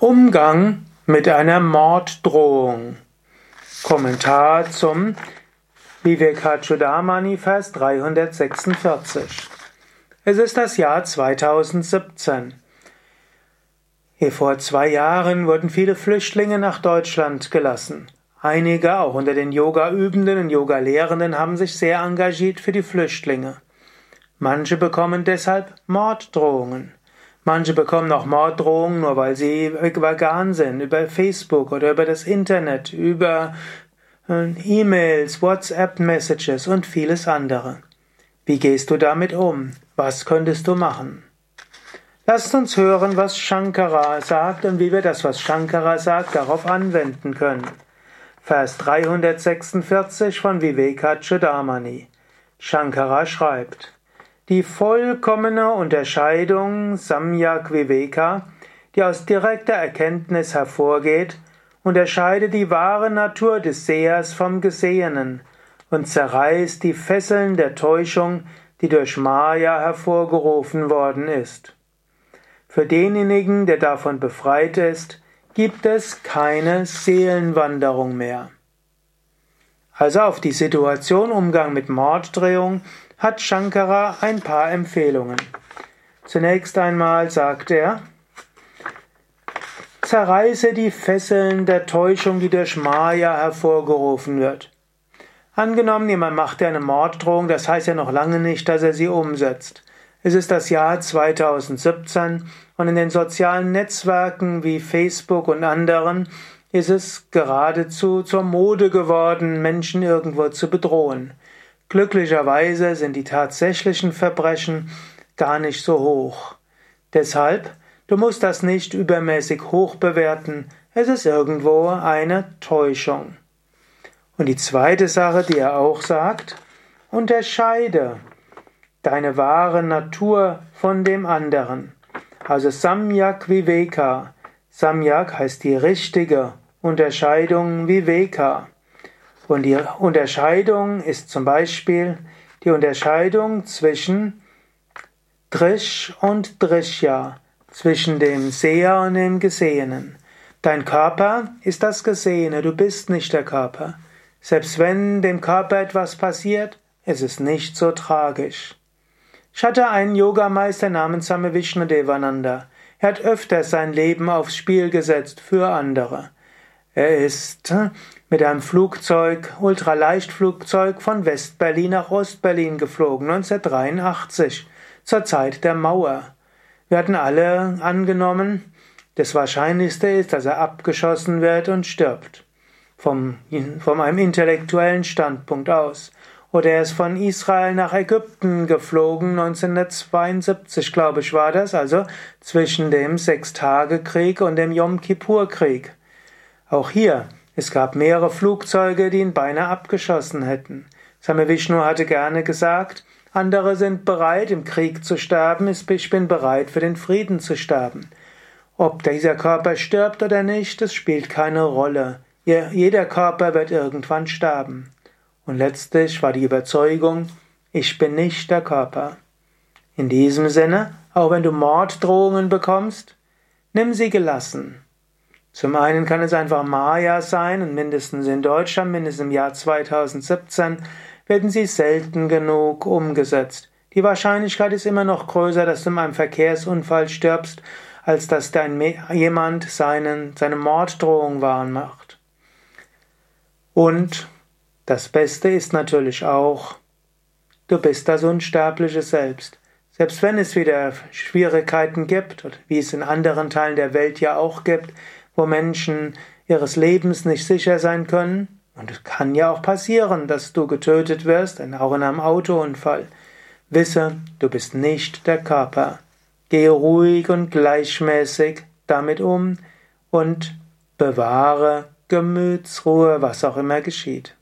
Umgang mit einer Morddrohung. Kommentar zum Vivekachudamani Vers 346. Es ist das Jahr 2017. Hier vor zwei Jahren wurden viele Flüchtlinge nach Deutschland gelassen. Einige, auch unter den Yoga-Übenden und Yoga-Lehrenden, haben sich sehr engagiert für die Flüchtlinge. Manche bekommen deshalb Morddrohungen. Manche bekommen auch Morddrohungen, nur weil sie vegan sind, über Facebook oder über das Internet, über äh, E-Mails, WhatsApp-Messages und vieles andere. Wie gehst du damit um? Was könntest du machen? Lasst uns hören, was Shankara sagt und wie wir das, was Shankara sagt, darauf anwenden können. Vers 346 von Vivekachudamani. Shankara schreibt, die vollkommene Unterscheidung Samyak Viveka, die aus direkter Erkenntnis hervorgeht, unterscheidet die wahre Natur des Sehers vom Gesehenen und zerreißt die Fesseln der Täuschung, die durch Maya hervorgerufen worden ist. Für denjenigen, der davon befreit ist, gibt es keine Seelenwanderung mehr. Also auf die Situation Umgang mit Morddrehung hat Shankara ein paar Empfehlungen. Zunächst einmal sagt er, zerreiße die Fesseln der Täuschung, die durch Maya hervorgerufen wird. Angenommen, jemand macht dir eine Morddrohung, das heißt ja noch lange nicht, dass er sie umsetzt. Es ist das Jahr 2017 und in den sozialen Netzwerken wie Facebook und anderen ist es geradezu zur Mode geworden, Menschen irgendwo zu bedrohen. Glücklicherweise sind die tatsächlichen Verbrechen gar nicht so hoch. Deshalb, du musst das nicht übermäßig hoch bewerten, es ist irgendwo eine Täuschung. Und die zweite Sache, die er auch sagt, unterscheide deine wahre Natur von dem anderen. Also Samyak Viveka. Samyak heißt die richtige Unterscheidung Viveka. Und die Unterscheidung ist zum Beispiel die Unterscheidung zwischen Drish und Drishya, zwischen dem Seher und dem Gesehenen. Dein Körper ist das Gesehene, du bist nicht der Körper. Selbst wenn dem Körper etwas passiert, ist es nicht so tragisch. Ich hatte einen Yogameister namens Same Vishnudevananda. Er hat öfters sein Leben aufs Spiel gesetzt für andere. Er ist mit einem Flugzeug, Ultraleichtflugzeug von Westberlin nach Ostberlin geflogen, 1983, zur Zeit der Mauer. Wir hatten alle angenommen, das Wahrscheinlichste ist, dass er abgeschossen wird und stirbt. Vom, von einem intellektuellen Standpunkt aus. Oder er ist von Israel nach Ägypten geflogen, 1972, glaube ich, war das, also zwischen dem Sechstagekrieg und dem Yom Kippur-Krieg. Auch hier, es gab mehrere Flugzeuge, die ihn beinahe abgeschossen hätten. Same Vishnu hatte gerne gesagt, andere sind bereit, im Krieg zu sterben, ich bin bereit, für den Frieden zu sterben. Ob dieser Körper stirbt oder nicht, das spielt keine Rolle. Jeder Körper wird irgendwann sterben. Und letztlich war die Überzeugung, ich bin nicht der Körper. In diesem Sinne, auch wenn du Morddrohungen bekommst, nimm sie gelassen. Zum einen kann es einfach Maya sein und mindestens in Deutschland, mindestens im Jahr 2017, werden sie selten genug umgesetzt. Die Wahrscheinlichkeit ist immer noch größer, dass du in einem Verkehrsunfall stirbst, als dass dein jemand seinen, seine Morddrohung wahren macht. Und das Beste ist natürlich auch, du bist das unsterbliche Selbst. Selbst wenn es wieder Schwierigkeiten gibt, wie es in anderen Teilen der Welt ja auch gibt, wo Menschen ihres Lebens nicht sicher sein können. Und es kann ja auch passieren, dass du getötet wirst, auch in einem Autounfall. Wisse, du bist nicht der Körper. Gehe ruhig und gleichmäßig damit um und bewahre Gemütsruhe, was auch immer geschieht.